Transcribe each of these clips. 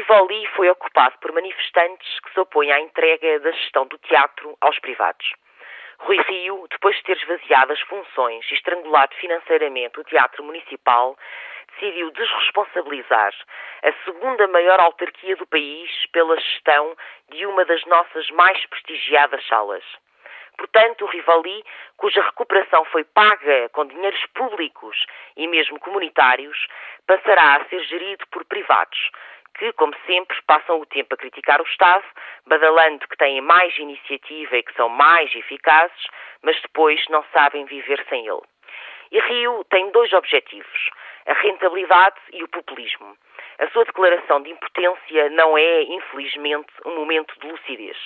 Rivoli foi ocupado por manifestantes que se opõem à entrega da gestão do teatro aos privados. Rui Rio, depois de ter esvaziado as funções e estrangulado financeiramente o Teatro Municipal, decidiu desresponsabilizar a segunda maior autarquia do país pela gestão de uma das nossas mais prestigiadas salas. Portanto, o Rivali, cuja recuperação foi paga com dinheiros públicos e mesmo comunitários, passará a ser gerido por privados, que, como sempre, passam o tempo a criticar o Estado, badalando que têm mais iniciativa e que são mais eficazes, mas depois não sabem viver sem ele. E Rio tem dois objetivos: a rentabilidade e o populismo. A sua declaração de impotência não é, infelizmente, um momento de lucidez.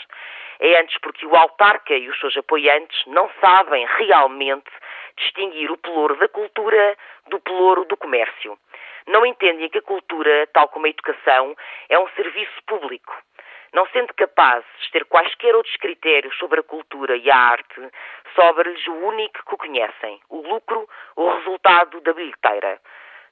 É antes porque o autarca e os seus apoiantes não sabem realmente distinguir o pelouro da cultura do pelouro do comércio. Não entendem que a cultura, tal como a educação, é um serviço público. Não sendo capazes de ter quaisquer outros critérios sobre a cultura e a arte, sobra-lhes o único que conhecem, o lucro, o resultado da bilheteira.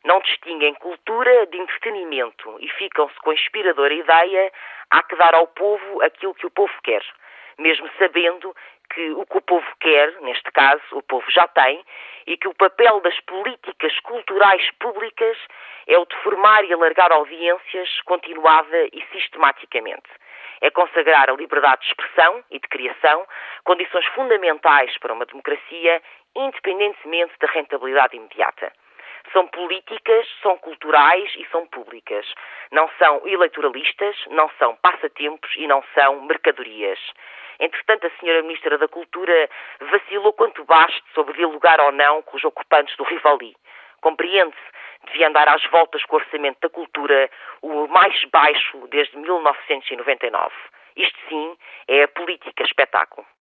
Não distinguem cultura de entretenimento e ficam-se com a inspiradora ideia há que dar ao povo aquilo que o povo quer, mesmo sabendo que o que o povo quer, neste caso, o povo já tem, e que o papel das políticas culturais públicas é o de formar e alargar audiências continuada e sistematicamente. É consagrar a liberdade de expressão e de criação, condições fundamentais para uma democracia, independentemente da rentabilidade imediata. São políticas, são culturais e são públicas. Não são eleitoralistas, não são passatempos e não são mercadorias. Entretanto, a senhora Ministra da Cultura vacilou quanto baste sobre dialogar ou não com os ocupantes do Rivali. Compreende-se, devia andar às voltas com o orçamento da cultura, o mais baixo desde 1999. Isto sim é